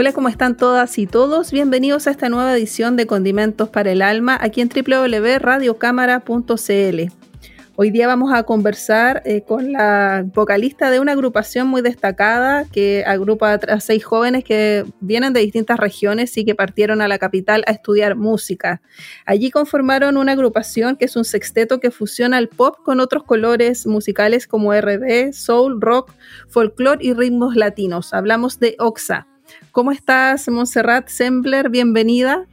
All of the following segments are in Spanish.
Hola, ¿cómo están todas y todos? Bienvenidos a esta nueva edición de Condimentos para el Alma aquí en www.radiocámara.cl. Hoy día vamos a conversar eh, con la vocalista de una agrupación muy destacada que agrupa a seis jóvenes que vienen de distintas regiones y que partieron a la capital a estudiar música. Allí conformaron una agrupación que es un sexteto que fusiona el pop con otros colores musicales como RB, soul, rock, folclore y ritmos latinos. Hablamos de Oxa. ¿Cómo estás, Montserrat Sembler? Bienvenida.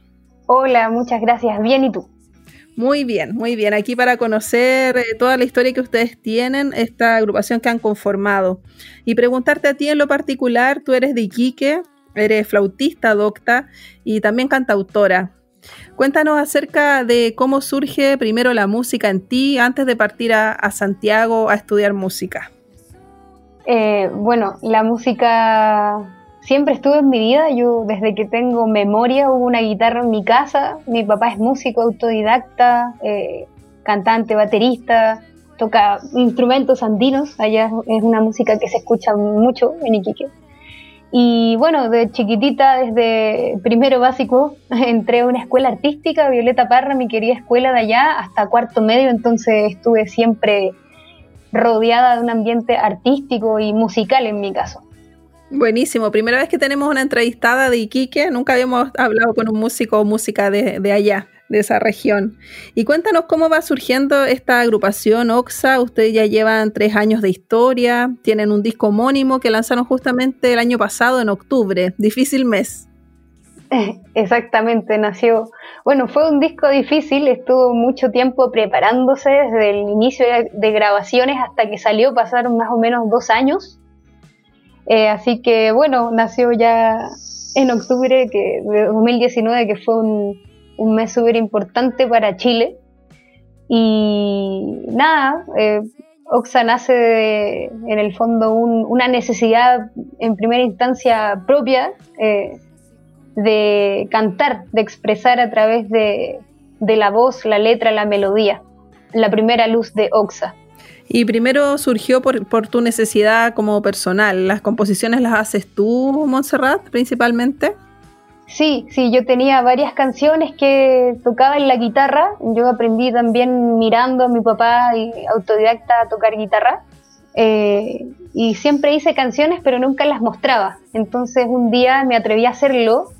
Hola, muchas gracias. Bien, ¿y tú? Muy bien, muy bien. Aquí para conocer eh, toda la historia que ustedes tienen, esta agrupación que han conformado. Y preguntarte a ti en lo particular, tú eres de Iquique, eres flautista, docta y también cantautora. Cuéntanos acerca de cómo surge primero la música en ti antes de partir a, Santiago a estudiar música. Eh, bueno, la música siempre estuvo en mi vida. Yo desde que tengo memoria hubo una guitarra en mi casa. Mi papá es músico autodidacta, eh, cantante, baterista, toca instrumentos andinos. Allá es una música que se escucha mucho en Iquique. Y bueno, de chiquitita, desde primero básico, entré a una escuela artística, Violeta Parra, mi querida escuela de allá, hasta cuarto medio, entonces estuve siempre rodeada de un ambiente artístico y musical en mi caso. Buenísimo, primera vez que tenemos una entrevistada de Iquique, nunca habíamos hablado con un músico o música de, allá, de esa región. Y cuéntanos cómo va surgiendo esta agrupación OXA, ustedes ya llevan tres años de historia, tienen un disco homónimo que lanzaron justamente el año pasado en octubre, difícil mes. Exactamente, nació. Bueno, fue un disco difícil, estuvo mucho tiempo preparándose desde el inicio de grabaciones hasta que salió, pasaron más o menos dos años eh, así que bueno, nació ya en octubre de 2019, que fue un, mes súper importante para Chile. Y nada, eh, Oxa nace en el fondo una necesidad en primera instancia propia eh, de cantar, de expresar a través de, de la voz, la letra, la melodía, la primera luz de Oxa. Y primero surgió por, tu necesidad como personal. ¿Las composiciones las haces tú, Montserrat, principalmente? Sí, sí, yo tenía varias canciones que tocaba en la guitarra. Yo aprendí también mirando a mi papá autodidacta a tocar guitarra. Eh, y siempre hice canciones, pero nunca las mostraba. Entonces un día me atreví a hacerlo.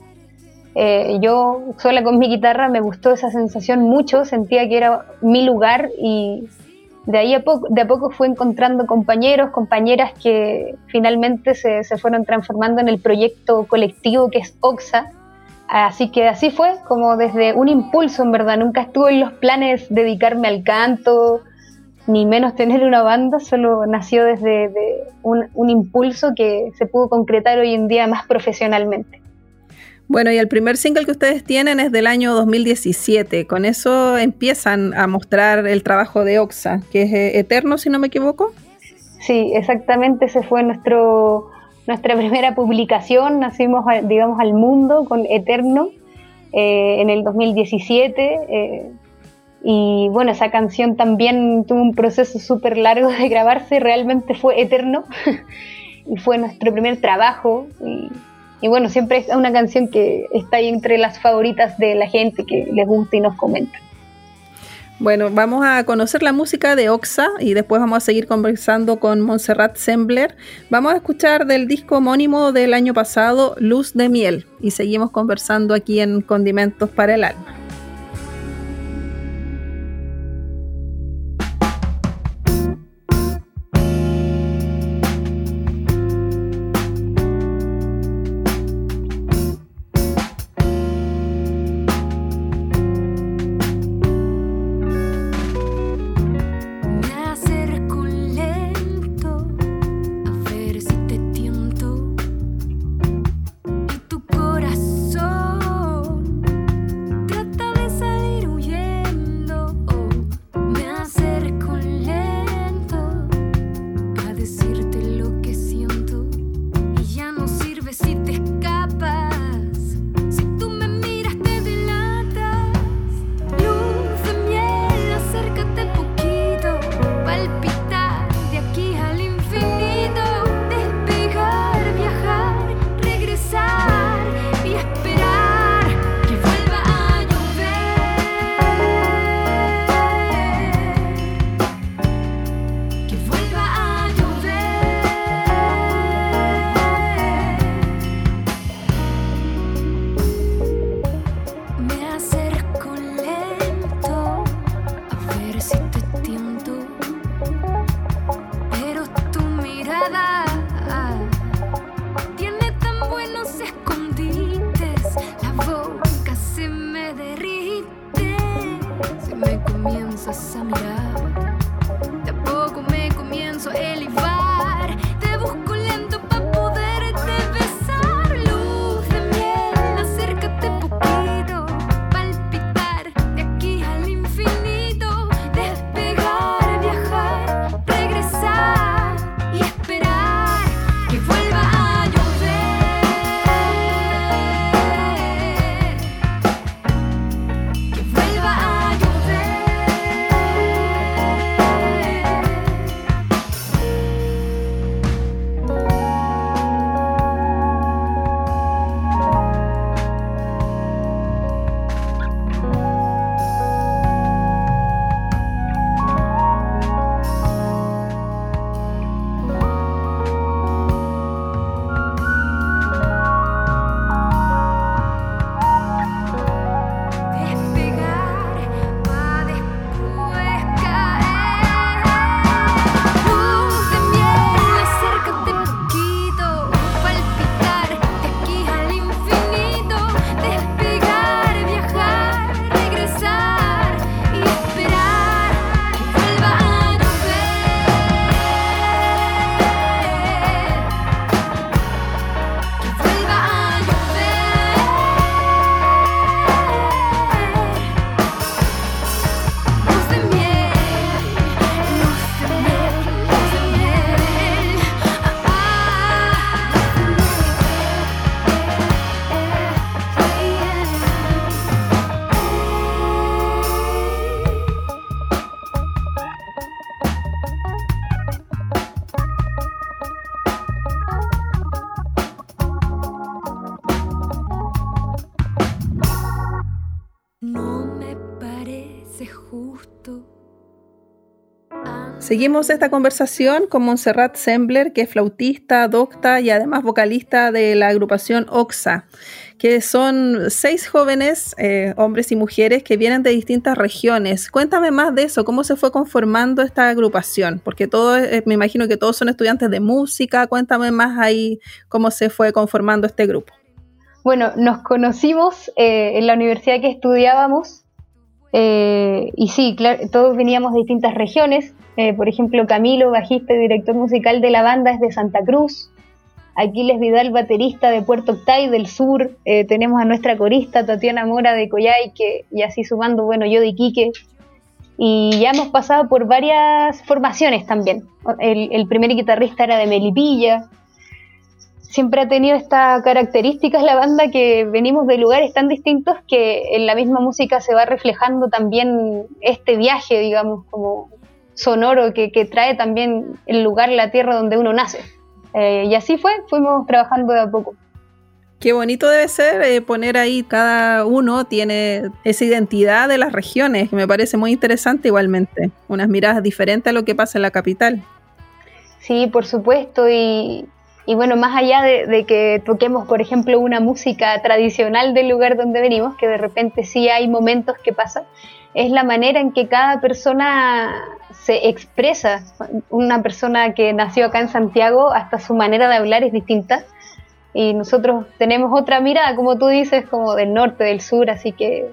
Eh, yo sola con mi guitarra me gustó esa sensación mucho, sentía que era mi lugar y de ahí a poco, de a poco fue encontrando compañeros, compañeras que finalmente se, se, fueron transformando en el proyecto colectivo que es OXA. Así que así fue, como desde un impulso, en verdad. Nunca estuve en los planes dedicarme al canto, ni menos tener una banda, solo nació desde un, un impulso que se pudo concretar hoy en día más profesionalmente. Bueno, y el primer single que ustedes tienen es del año 2017. Con eso empiezan a mostrar el trabajo de Oxa, que es eh, Eterno, si no me equivoco. Sí, exactamente. Ese fue nuestro nuestra primera publicación. Nacimos, digamos, al mundo con Eterno eh, en el 2017. Eh, y bueno, esa canción también tuvo un proceso súper largo de grabarse. Realmente fue eterno. y fue nuestro primer trabajo. Y bueno, siempre es una canción que está ahí entre las favoritas de la gente que les gusta y nos comenta. Bueno, vamos a conocer la música de Oxa y después vamos a seguir conversando con Montserrat Sembler. Vamos a escuchar del disco homónimo del año pasado, Luz de Miel, y seguimos conversando aquí en Condimentos para el Alma. Seguimos esta conversación con Montserrat Sembler, que es flautista, docta y además vocalista de la agrupación OXA, que son seis jóvenes, eh, hombres y mujeres, que vienen de distintas regiones. Cuéntame más de eso, cómo se fue conformando esta agrupación, porque todos, eh, me imagino que todos son estudiantes de música. Cuéntame más ahí cómo se fue conformando este grupo. Bueno, nos conocimos eh, en la universidad que estudiábamos eh, y sí, claro, todos veníamos de distintas regiones. Eh, por ejemplo, Camilo, bajista y director musical de la banda, es de Santa Cruz. Aquiles Vidal, baterista de Puerto Octay del sur. Eh, tenemos a nuestra corista Tatiana Mora de Coyhaique y así sumando, bueno, yo de Iquique. Y ya hemos pasado por varias formaciones también. El, el primer guitarrista era de Melipilla, siempre ha tenido esta característica la banda que venimos de lugares tan distintos que en la misma música se va reflejando también este viaje, digamos, como sonoro que, que trae también el lugar, la tierra donde uno nace. Eh, y así fue, fuimos trabajando de a poco. Qué bonito debe ser eh, poner ahí, cada uno tiene esa identidad de las regiones, que me parece muy interesante igualmente, unas miradas diferentes a lo que pasa en la capital. Sí, por supuesto, y, y bueno, más allá de, que toquemos, por ejemplo, una música tradicional del lugar donde venimos, que de repente sí hay momentos que pasa, es la manera en que cada persona se expresa. Una persona que nació acá en Santiago, hasta su manera de hablar es distinta. Y nosotros tenemos otra mirada, como tú dices, como del norte, del sur, así que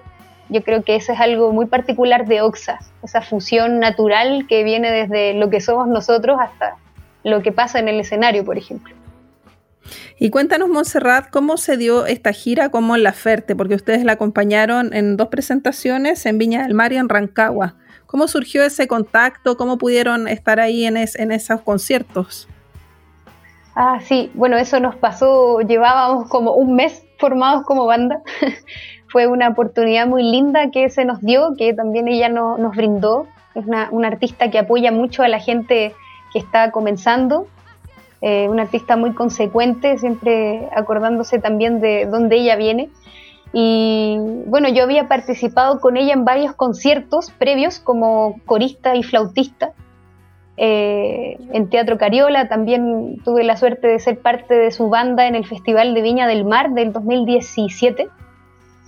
yo creo que eso es algo muy particular de Oxa, esa fusión natural que viene desde lo que somos nosotros hasta lo que pasa en el escenario, por ejemplo. Y cuéntanos, Montserrat, cómo se dio esta gira como en La Ferte, porque ustedes la acompañaron en dos presentaciones en Viña del Mar y en Rancagua. ¿Cómo surgió ese contacto? ¿Cómo pudieron estar ahí en, es, en esos conciertos? Ah, sí, bueno, eso nos pasó, llevábamos como un mes formados como banda. Fue una oportunidad muy linda que se nos dio, que también ella no, nos brindó. Es una, una artista que apoya mucho a la gente que está comenzando eh, una artista muy consecuente, siempre acordándose también de dónde ella viene. Y bueno, yo había participado con ella en varios conciertos previos como corista y flautista. Eh, en Teatro Cariola también tuve la suerte de ser parte de su banda en el Festival de Viña del Mar del 2017.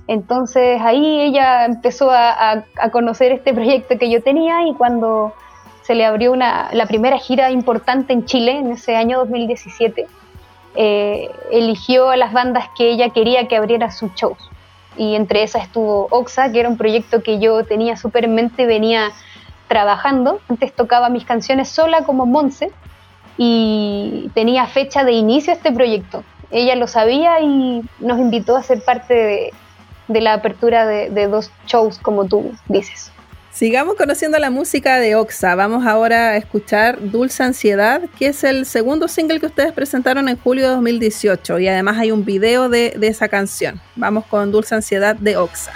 Entonces ahí ella empezó a, conocer este proyecto que yo tenía y cuando se le abrió una, la primera gira importante en Chile en ese año 2017. Eh, eligió a las bandas que ella quería que abriera sus shows. y entre esas estuvo Oxa, que era un proyecto que yo tenía súper en mente, venía trabajando. Antes tocaba mis canciones sola como Monse y tenía fecha de inicio este proyecto. Ella lo sabía y nos invitó a ser parte de, de la apertura de, de dos shows, como tú dices. Sigamos conociendo la música de Oxa. Vamos ahora a escuchar Dulce Ansiedad, que es el segundo single que ustedes presentaron en julio de 2018 y además hay un video de, de esa canción. Vamos con Dulce Ansiedad de Oxa.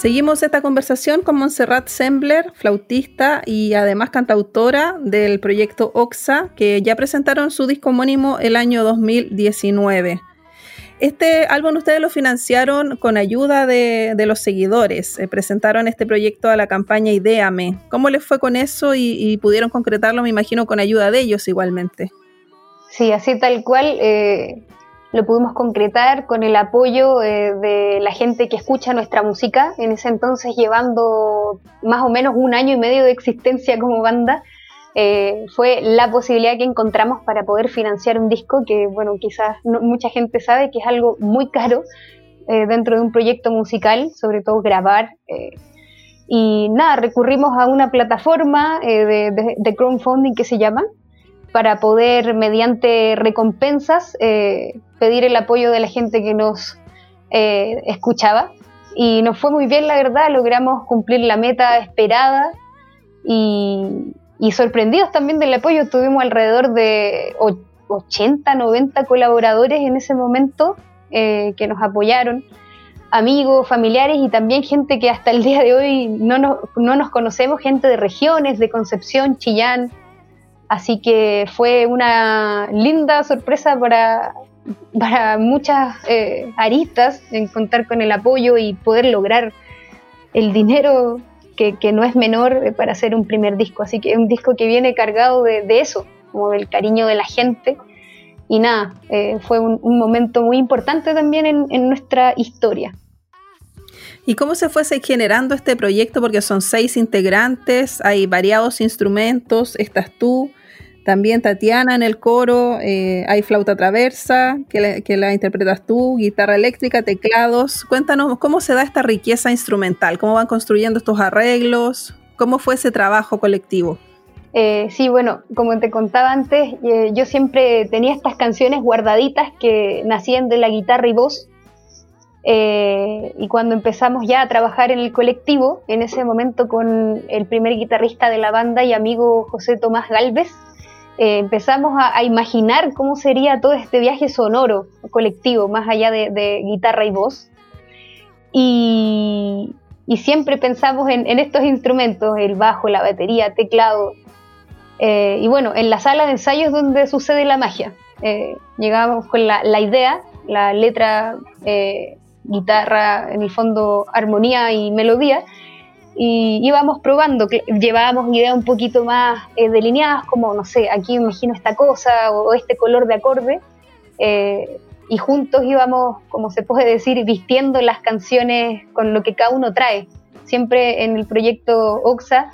Seguimos esta conversación con Montserrat Sembler, flautista y además cantautora del proyecto OXA, que ya presentaron su disco homónimo el año 2019. Este álbum ustedes lo financiaron con ayuda de, los seguidores. Eh, presentaron este proyecto a la campaña Ideame. ¿Cómo les fue con eso y, pudieron concretarlo, me imagino, con ayuda de ellos igualmente? Sí, así tal cual. Eh, lo pudimos concretar con el apoyo eh, de la gente que escucha nuestra música. En ese entonces llevando más o menos un año y medio de existencia como banda. Eh, fue la posibilidad que encontramos para poder financiar un disco que, bueno, quizás mucha gente sabe que es algo muy caro eh, dentro de un proyecto musical, sobre todo grabar. Y nada, recurrimos a una plataforma de, crowdfunding que se llama, para poder, mediante recompensas, pedir el apoyo de la gente que nos escuchaba. Y nos fue muy bien, la verdad, logramos cumplir la meta esperada y, sorprendidos también del apoyo, tuvimos alrededor de 80, 90 colaboradores en ese momento eh, que nos apoyaron, amigos, familiares y también gente que hasta el día de hoy no no nos conocemos, gente de regiones, de Concepción, Chillán. Así que fue una linda sorpresa para, para muchas eh, aristas en contar con el apoyo y poder lograr el dinero que, no es menor eh, para hacer un primer disco. Así que es un disco que viene cargado de, eso, como del cariño de la gente. Y nada, eh, fue un, momento muy importante también en, nuestra historia. ¿Y cómo se fue generando este proyecto? Porque son seis integrantes, hay variados instrumentos, estás tú, también Tatiana en el coro, eh, hay flauta traversa, que la, interpretas tú, guitarra eléctrica, teclados. Cuéntanos cómo se da esta riqueza instrumental, cómo van construyendo estos arreglos, cómo fue ese trabajo colectivo. Eh, sí, bueno, como te contaba antes, eh, yo siempre tenía estas canciones guardaditas que nacían de la guitarra y voz. Y cuando empezamos ya a trabajar en el colectivo, en ese momento con el primer guitarrista de la banda y amigo José Tomás Galvez, eh, empezamos a, imaginar cómo sería todo este viaje sonoro colectivo, más allá de, guitarra y voz. Y, siempre pensamos en, estos instrumentos, el bajo, la batería, teclado. Eh, y bueno, en la sala de ensayos donde sucede la magia. Eh, llegábamos con la, idea, la letra, guitarra, en el fondo armonía y melodía, y íbamos probando, llevábamos ideas un poquito más eh, delineadas, como, no sé, aquí imagino esta cosa o, este color de acorde, eh, y juntos íbamos, como se puede decir, vistiendo las canciones con lo que cada uno trae. Siempre en el proyecto OXA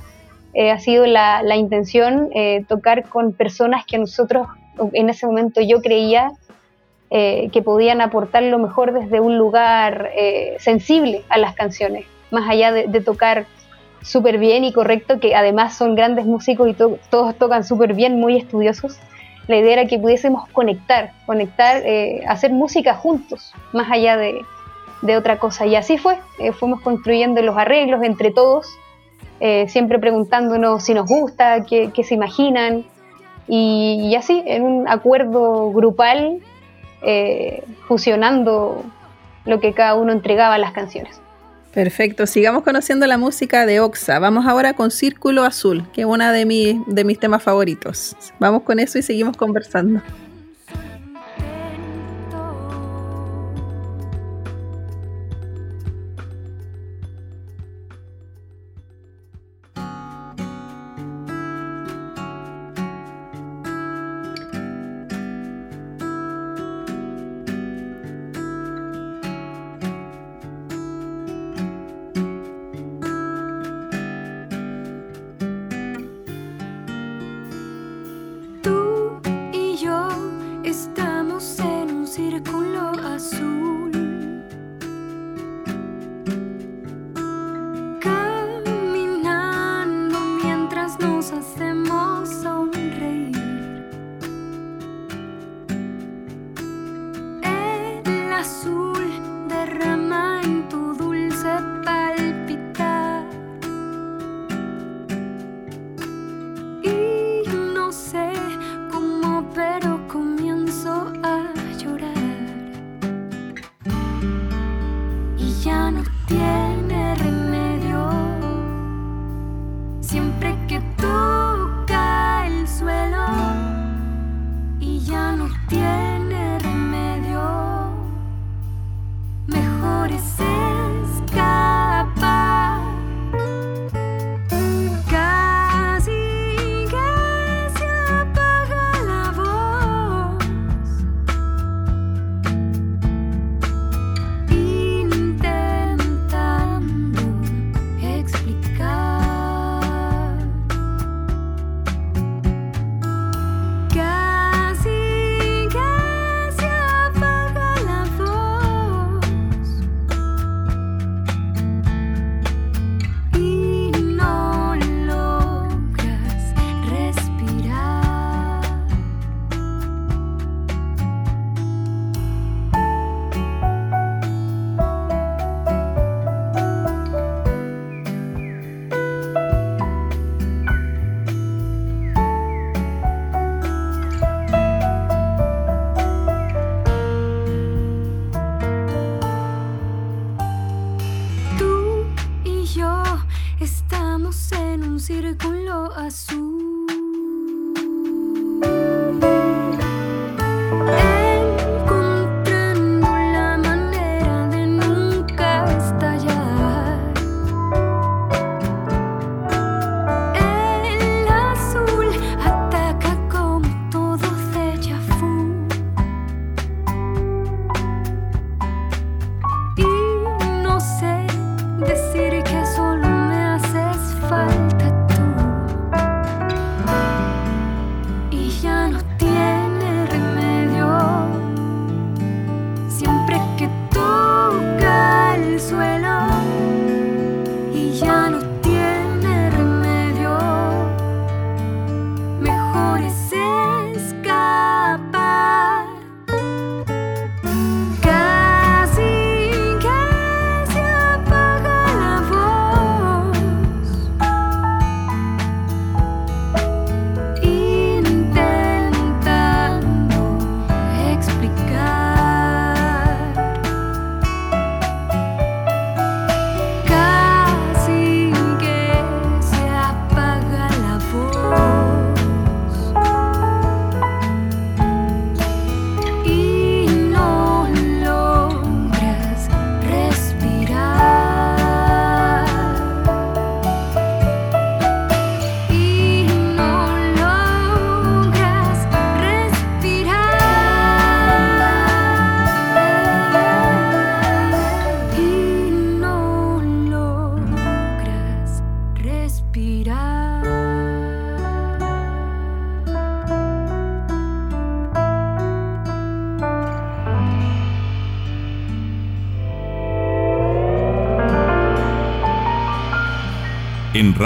eh, ha sido la, la intención tocar con personas que nosotros, en ese momento yo creía que podían aportar lo mejor desde un lugar sensible a las canciones más allá de, tocar súper bien y correcto, que además son grandes músicos y todos tocan súper bien, muy estudiosos, la idea era que pudiésemos conectar, conectar, eh, hacer música juntos, más allá de, otra cosa. Y así fue, eh, fuimos construyendo los arreglos entre todos, eh, siempre preguntándonos si nos gusta, qué, se imaginan, y, y, así, en un acuerdo grupal, fusionando lo que cada uno entregaba a las canciones. Perfecto, sigamos conociendo la música de Oxa. Vamos ahora con Círculo Azul, que es uno de, de mis temas favoritos. Vamos con eso y seguimos conversando.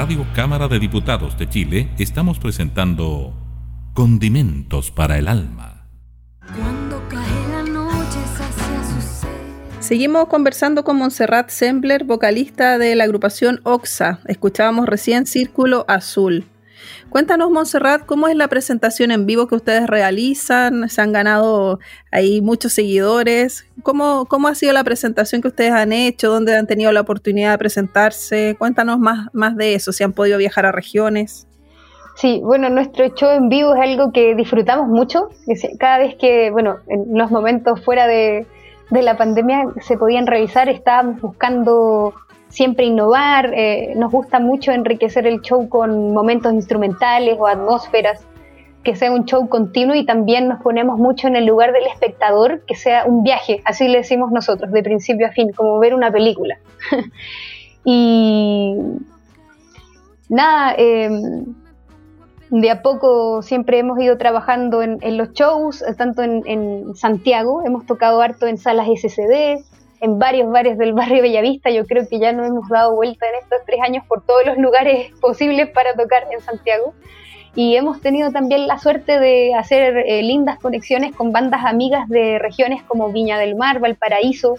Radio Cámara de Diputados de Chile estamos presentando Condimentos para el Alma. Cuando cae la noche sacia su sed. Seguimos conversando con Montserrat Sembler, vocalista de la agrupación Oxa. Escuchábamos recién Círculo Azul. Cuéntanos, Montserrat, cómo es la presentación en vivo que ustedes realizan. Se han ganado ahí muchos seguidores. ¿Cómo, cómo ha sido la presentación que ustedes han hecho? ¿Dónde han tenido la oportunidad de presentarse? Cuéntanos más, más de eso, si han podido viajar a regiones. Sí, bueno, nuestro show en vivo es algo que disfrutamos mucho. Cada vez que, bueno, en los momentos fuera de, de la pandemia se podían realizar, estábamos buscando siempre innovar. eh, nos gusta mucho enriquecer el show con momentos instrumentales o atmósferas, que sea un show continuo y también nos ponemos mucho en el lugar del espectador, que sea un viaje, así le decimos nosotros, de principio a fin, como ver una película. y nada, em, de a poco siempre hemos ido trabajando en, los shows, tanto en, en Santiago, hemos tocado harto en salas SCD, en varios bares del barrio Bellavista, yo creo que ya nos hemos dado vuelta en estos tres años por todos los lugares posibles para tocar en Santiago. Y hemos tenido también la suerte de hacer eh, lindas conexiones con bandas amigas de regiones como Viña del Mar, Valparaíso,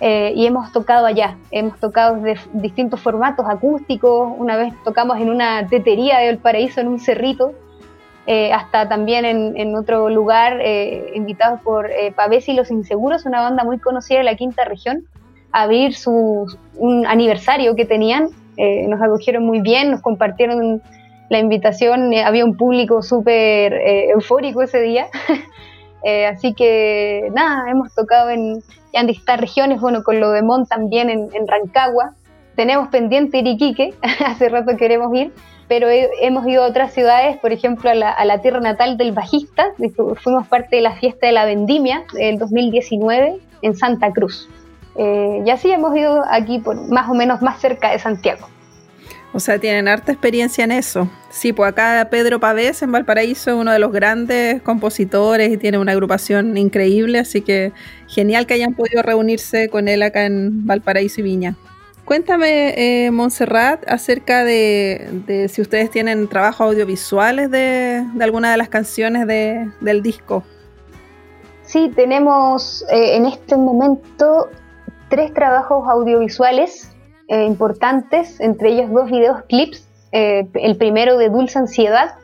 eh, y hemos tocado allá, hemos tocado de distintos formatos acústicos, una vez tocamos en una tetería de Valparaíso, en un cerrito, eh, hasta también en, otro lugar, eh, invitados por eh, Pavés y Los Inseguros, una banda muy conocida de la quinta región, a abrir su, un aniversario que tenían, eh, nos acogieron muy bien, nos compartieron la invitación, había un público súper eufórico ese día. Así que nada, hemos tocado en, en distintas regiones, bueno, con lo de Mon también en, en Rancagua. Tenemos pendiente ir Iquique, hace rato queremos ir, pero he- hemos ido a otras ciudades, por ejemplo, a la, tierra natal del bajista. Fu- Fuimos parte de la fiesta de la vendimia del 2019 en Santa Cruz. Eh, y así hemos ido aquí por más o menos más cerca de Santiago. O sea, tienen harta experiencia en eso. Sí, pues acá Pedro Pavés en Valparaíso es uno de los grandes compositores y tiene una agrupación increíble, así que genial que hayan podido reunirse con él acá en Valparaíso y Viña. Cuéntame, eh, Montserrat, acerca de, si ustedes tienen trabajos audiovisuales de, alguna de las canciones de- del disco. Sí, tenemos eh, en este momento tres trabajos audiovisuales eh, importantes, entre ellos dos videos clips. Eh, el primero de Dulce Ansiedad,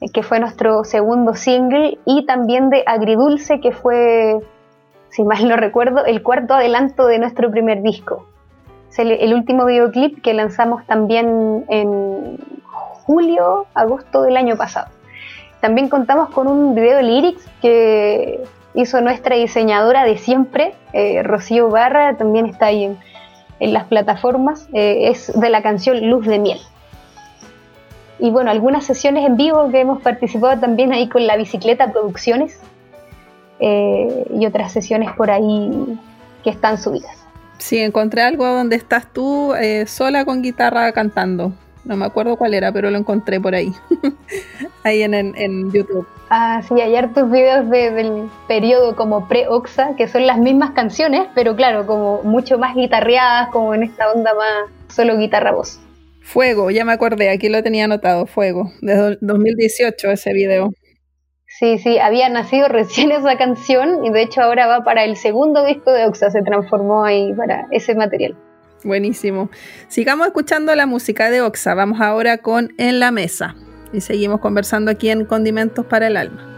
eh, que fue nuestro segundo single, y también de Agridulce, que fue, si mal no recuerdo, el cuarto adelanto de nuestro primer disco. El, último videoclip que lanzamos también en julio, agosto del año pasado. También contamos con un video lyrics que hizo nuestra diseñadora de siempre, eh, Rocío Barra, también está ahí en, en las plataformas, eh, es de la canción Luz de Miel. Y bueno, algunas sesiones en vivo que hemos participado también ahí con la Bicicleta Producciones eh, y otras sesiones por ahí que están subidas. Sí, encontré algo donde estás tú eh, sola con guitarra cantando. No me acuerdo cuál era, pero lo encontré por ahí. ahí en, en, en, YouTube. Ah, sí, hay hartos videos de, del periodo como pre-Oxa, que son las mismas canciones, pero claro, como mucho más guitarreadas, como en esta onda más solo guitarra-voz. Fuego, ya me acordé, aquí lo tenía anotado, Fuego, de 2018 ese video. Sí, sí, había nacido recién esa canción y de hecho ahora va para el segundo disco de Oxa, se transformó ahí para ese material. Buenísimo. Sigamos escuchando la música de Oxa, vamos ahora con En la Mesa y seguimos conversando aquí en Condimentos para el Alma.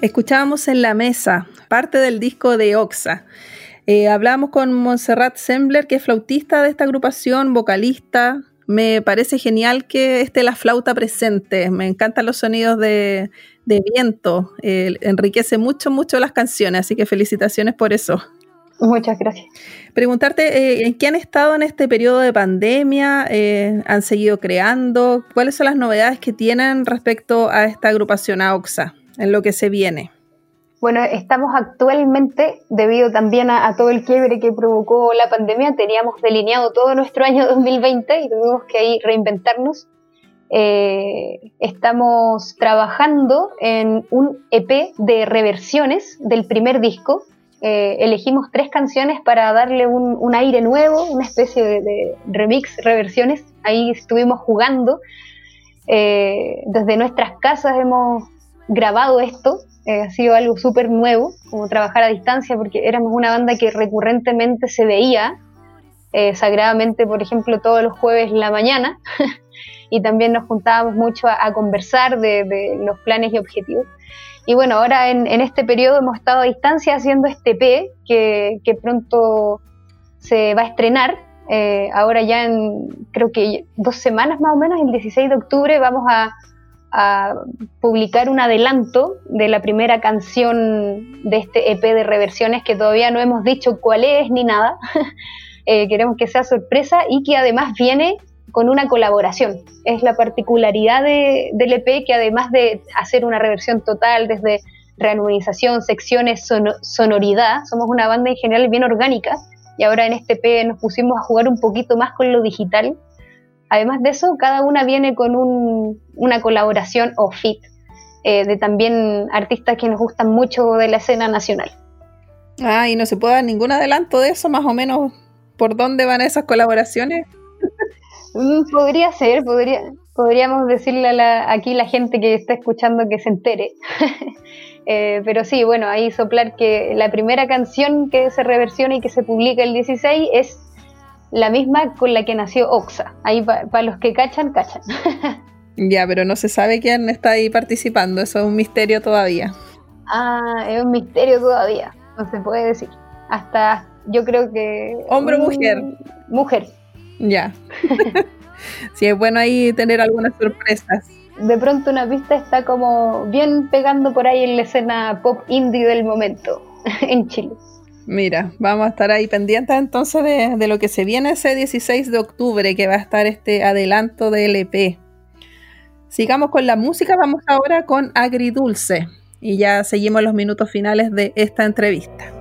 Escuchábamos en la mesa parte del disco de Oxa. Eh, hablamos con Montserrat Sembler, que es flautista de esta agrupación, vocalista. Me parece genial que esté la flauta presente. Me encantan los sonidos de, viento. Eh, enriquece mucho, mucho las canciones, así que felicitaciones por eso. Muchas gracias. Preguntarte, eh, ¿en qué han estado en este periodo de pandemia? Eh, ¿Han seguido creando? ¿Cuáles son las novedades que tienen respecto a esta agrupación AOXA, en lo que se viene? Bueno, estamos actualmente, debido también a, todo el quiebre que provocó la pandemia, teníamos delineado todo nuestro año 2020 y tuvimos que ahí reinventarnos. Eh, estamos trabajando en un EP de reversiones del primer disco, eh, elegimos tres canciones para darle un, aire nuevo, una especie de, remix, reversiones. Ahí estuvimos jugando. Eh, desde nuestras casas hemos grabado esto. Eh, ha sido algo súper nuevo, como trabajar a distancia, porque éramos una banda que recurrentemente se veía, sagradamente, por ejemplo, todos los jueves en la mañana. y también nos juntábamos mucho a, conversar de los planes y objetivos. Y bueno, ahora en, este periodo hemos estado a distancia haciendo este P que, pronto se va a estrenar. Eh, ahora ya en creo que dos semanas más o menos, el 16 de octubre, vamos a, publicar un adelanto de la primera canción de este EP de reversiones que todavía no hemos dicho cuál es ni nada. Eh, queremos que sea sorpresa y que además viene con una colaboración. Es la particularidad del EP que además de hacer una reversión total desde reanimización, secciones, sonoridad, somos una banda en general bien orgánica y ahora en este EP nos pusimos a jugar un poquito más con lo digital. Además de eso, cada una viene con una colaboración o fit eh, de también artistas que nos gustan mucho de la escena nacional. Ah, y no se puede dar ningún adelanto de eso, más o menos, por dónde van esas colaboraciones. Mm, podría ser, podría, podríamos decirle a la, aquí la gente que está escuchando que se entere. Eh, pero sí, bueno, ahí soplar que la primera canción que se reversiona y que se publica el 16 es la misma con la que nació Oxa. Ahí para los que cachan, cachan. ya, pero no se sabe quién está ahí participando, eso es un misterio todavía. Ah, es un misterio todavía, no se puede decir. Hasta yo creo que... Hombre o mujer. Mujer. Ya. sí, es bueno ahí tener algunas sorpresas. De pronto una pista está como bien pegando por ahí en la escena pop indie del momento en Chile. Mira, vamos a estar ahí pendientes entonces de, lo que se viene ese 16 de octubre, que va a estar este adelanto de LP. Sigamos con la música, vamos ahora con Agridulce y ya seguimos los minutos finales de esta entrevista.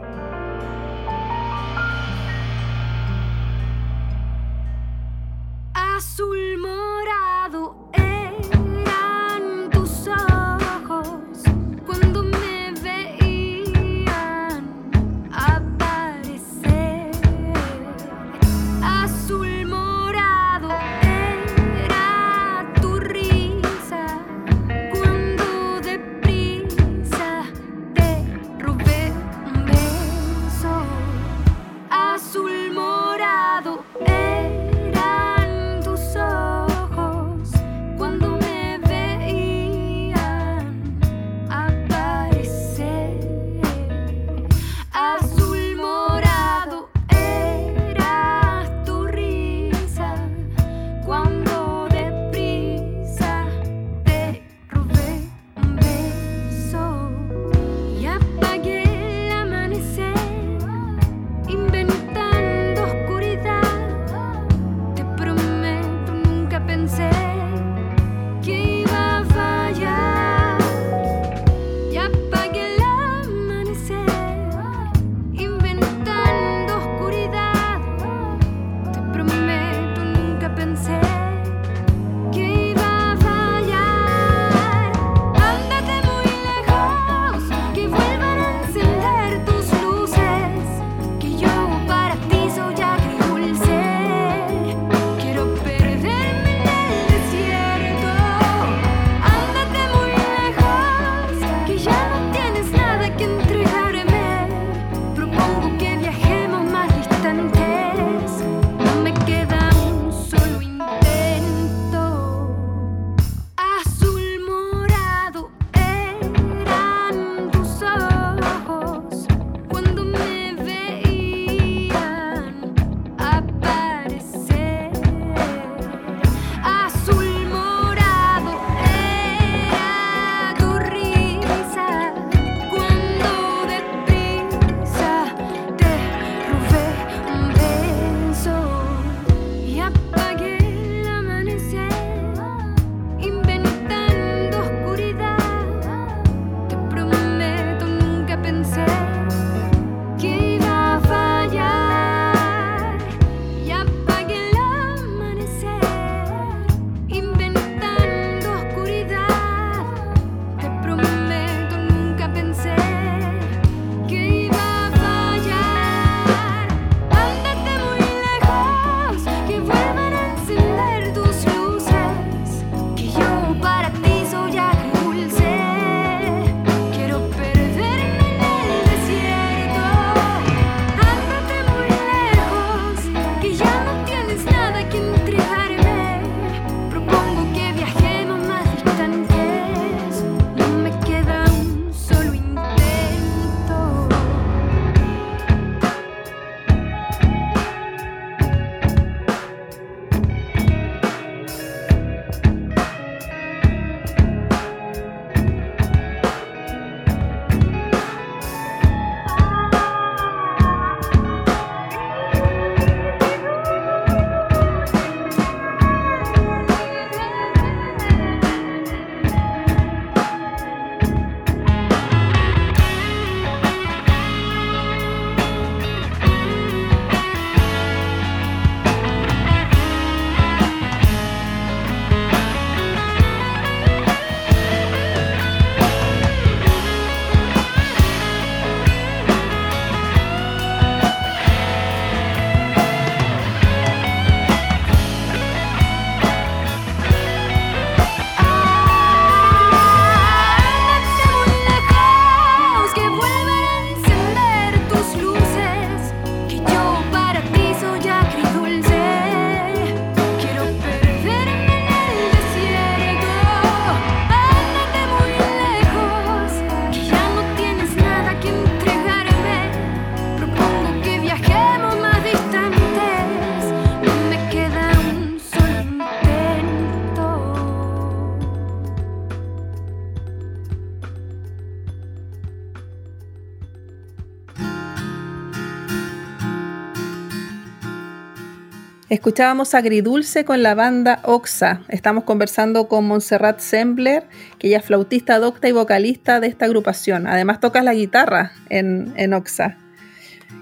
Escuchábamos Agridulce con la banda Oxa. Estamos conversando con Montserrat Sembler, que ella es flautista docta y vocalista de esta agrupación. Además tocas la guitarra en, en Oxa.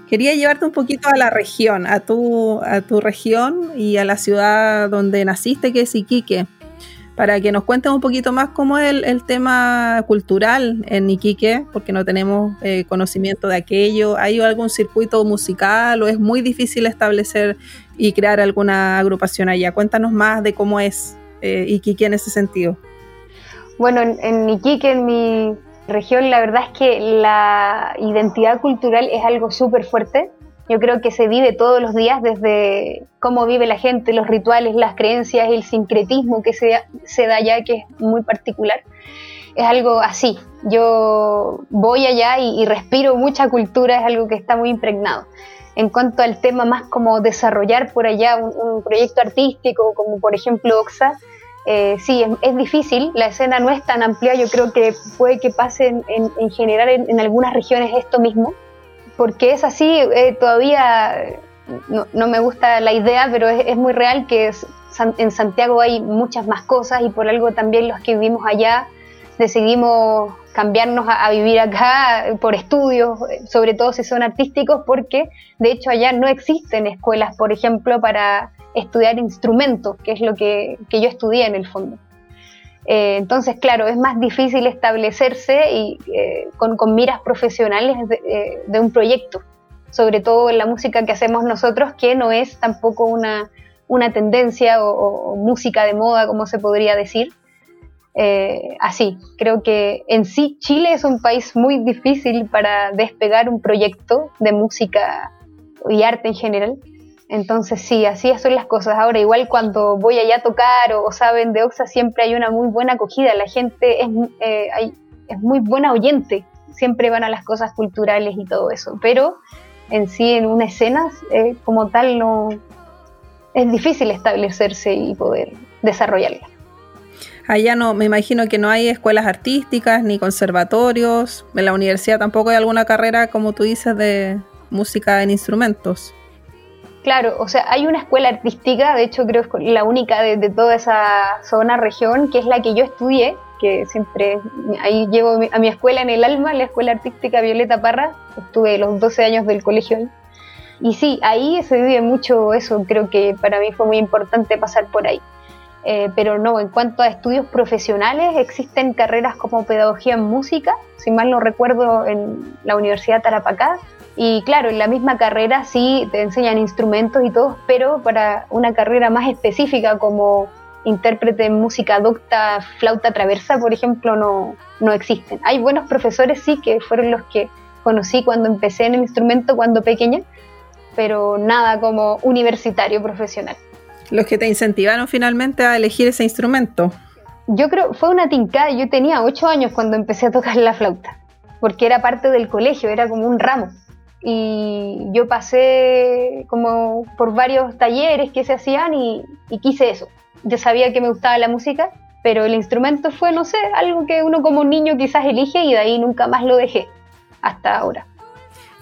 Quería llevarte un poquito a la región, a tu, a tu región y a la ciudad donde naciste, que es Iquique para que nos cuenten un poquito más cómo es el, tema cultural en Iquique, porque no tenemos eh, conocimiento de aquello. ¿Hay algún circuito musical o es muy difícil establecer y crear alguna agrupación allá? Cuéntanos más de cómo es eh, Iquique en ese sentido. Bueno, en, en Iquique, en mi región, la verdad es que la identidad cultural es algo súper fuerte yo creo que se vive todos los días desde cómo vive la gente, los rituales, las creencias, el sincretismo que se, se da allá, que es muy particular. Es algo así. Yo voy allá y, respiro mucha cultura, es algo que está muy impregnado. En cuanto al tema más como desarrollar por allá un, proyecto artístico, como por ejemplo Oxa, eh, sí, es, difícil, la escena no es tan amplia, yo creo que puede que pase en, en, general en, algunas regiones esto mismo, porque es así, eh, todavía no, me gusta la idea, pero es, muy real que en Santiago hay muchas más cosas y por algo también los que vivimos allá decidimos cambiarnos a, vivir acá por estudios, sobre todo si son artísticos, porque de hecho allá no existen escuelas, por ejemplo, para estudiar instrumentos, que es lo que yo estudié en el fondo. Eh, entonces, claro, es más difícil establecerse y, eh, con, miras profesionales eh, de, un proyecto, sobre todo en la música que hacemos nosotros, que no es tampoco una, tendencia o, música de moda, como se podría decir. así, creo que en sí Chile es un país muy difícil para despegar un proyecto de música y arte en general. Entonces sí, así son las cosas. Ahora igual cuando voy allá a tocar o, saben de Oxa siempre hay una muy buena acogida. La gente es, eh, es muy buena oyente. Siempre van a las cosas culturales y todo eso. Pero en sí en una escena eh, como tal no es difícil establecerse y poder desarrollarla. Allá no, me imagino que no hay escuelas artísticas ni conservatorios. En la universidad tampoco hay alguna carrera, como tú dices, de música en instrumentos. Claro, o sea, hay una escuela artística, de hecho creo que es la única de, toda esa zona, región, que es la que yo estudié, que siempre, ahí llevo a mi escuela en el alma, la Escuela Artística Violeta Parra, estuve los 12 años del colegio ahí. Y sí, ahí se vive mucho eso, creo que para mí fue muy importante pasar por ahí. Eh, pero no, en cuanto a estudios profesionales, existen carreras como pedagogía en música, si mal no recuerdo, en la Universidad Tarapacá, y claro, en la misma carrera sí te enseñan instrumentos y todo, pero para una carrera más específica como intérprete en música docta, flauta traversa, por ejemplo, no, no existen. Hay buenos profesores, sí, que fueron los que conocí cuando empecé en el instrumento, cuando pequeña, pero nada como universitario profesional. Los que te incentivaron finalmente a elegir ese instrumento. Yo creo, fue una tincada, yo tenía ocho años cuando empecé a tocar la flauta, porque era parte del colegio, era como un ramo y yo pasé como por varios talleres que se hacían y, quise eso. Yo sabía que me gustaba la música, pero el instrumento fue, no sé, algo que uno como niño quizás elige y de ahí nunca más lo dejé hasta ahora.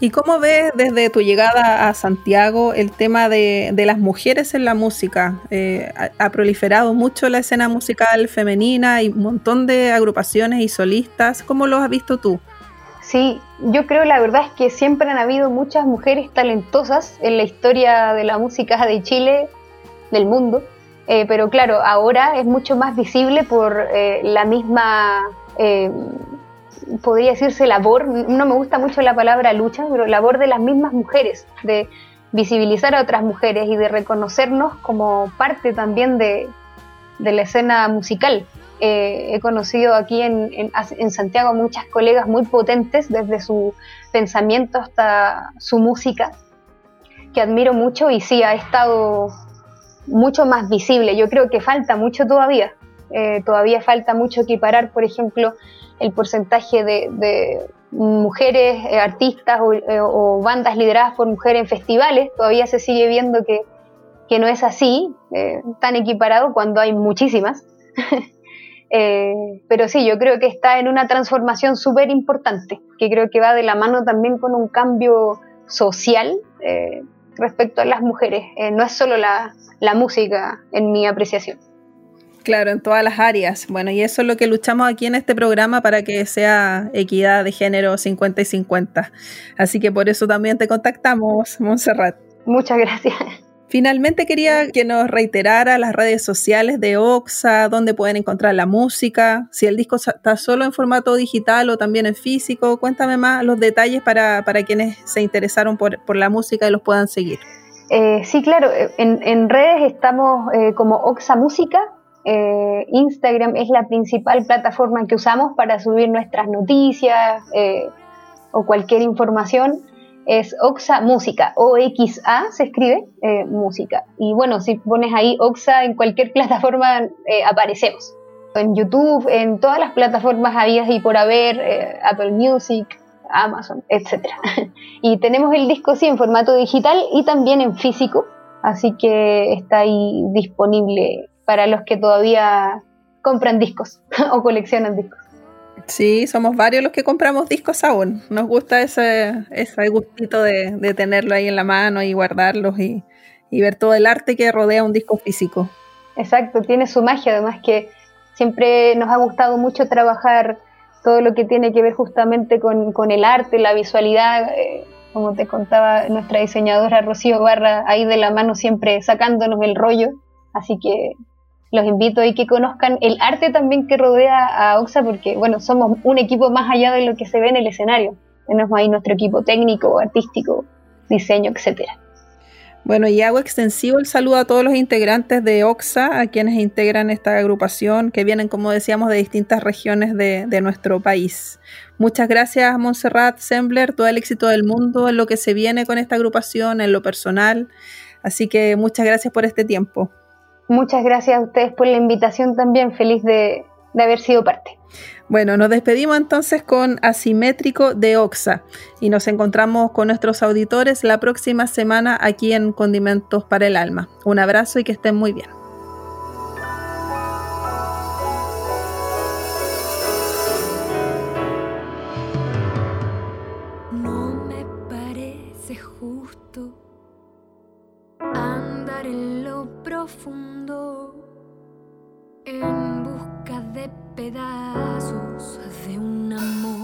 ¿Y cómo ves desde tu llegada a Santiago el tema de, las mujeres en la música? Eh, ha, proliferado mucho la escena musical femenina y un montón de agrupaciones y solistas. ¿Cómo lo has visto tú? Sí, yo creo la verdad es que siempre han habido muchas mujeres talentosas en la historia de la música de Chile, del mundo, eh, pero claro, ahora es mucho más visible por eh, la misma, eh, podría decirse labor, no me gusta mucho la palabra lucha, pero labor de las mismas mujeres, de visibilizar a otras mujeres y de reconocernos como parte también de, de la escena musical. Eh, he conocido aquí en, Santiago muchas colegas muy potentes, desde su pensamiento hasta su música, que admiro mucho y sí, ha estado mucho más visible. Yo creo que falta mucho todavía. Eh, todavía falta mucho equiparar, por ejemplo, el porcentaje de, mujeres eh, artistas o, bandas lideradas por mujeres en festivales. Todavía se sigue viendo que no es así, tan equiparado cuando hay muchísimas. Eh, pero sí, yo creo que está en una transformación súper importante, que creo que va de la mano también con un cambio social, eh, respecto a las mujeres. Eh, no es solo la, la música en mi apreciación. Claro, en todas las áreas. Bueno, y eso es lo que luchamos aquí en este programa para que sea equidad de género 50 y 50. Así que por eso también te contactamos, Montserrat. Muchas gracias. Finalmente quería que nos reiterara las redes sociales de Oxa, dónde pueden encontrar la música, si el disco está solo en formato digital o también en físico. Cuéntame más los detalles para, para quienes se interesaron por, por, la música y los puedan seguir. Eh, sí, claro, en, en redes estamos eh, como Oxa Música, eh, Instagram es la principal plataforma que usamos para subir nuestras noticias eh, o cualquier información. Es Oxa Música, O-X-A se escribe, eh, música. Y bueno, si pones ahí Oxa en cualquier plataforma eh, aparecemos. En YouTube, en todas las plataformas habidas y por haber, eh, Apple Music, Amazon, etc. y tenemos el disco sí en formato digital y también en físico, así que está ahí disponible para los que todavía compran discos o coleccionan discos. Sí, somos varios los que compramos discos aún. Nos gusta ese, ese gustito de, de tenerlo ahí en la mano y guardarlos y, y, ver todo el arte que rodea un disco físico. Exacto, tiene su magia, además que siempre nos ha gustado mucho trabajar todo lo que tiene que ver justamente con, con el arte, la visualidad. Eh, como te contaba nuestra diseñadora Rocío Barra, ahí de la mano siempre sacándonos el rollo. Así que los invito a que conozcan el arte también que rodea a Oxa, porque bueno, somos un equipo más allá de lo que se ve en el escenario. Tenemos ahí nuestro equipo técnico, artístico, diseño, etcétera. Bueno, y hago extensivo el saludo a todos los integrantes de OXA, a quienes integran esta agrupación, que vienen, como decíamos, de distintas regiones de, de nuestro país. Muchas gracias, Montserrat Sembler, todo el éxito del mundo en lo que se viene con esta agrupación, en lo personal. Así que muchas gracias por este tiempo. Muchas gracias a ustedes por la invitación también, feliz de, de haber sido parte. Bueno, nos despedimos entonces con Asimétrico de Oxa y nos encontramos con nuestros auditores la próxima semana aquí en Condimentos para el Alma. Un abrazo y que estén muy bien. Pedazos de un amor.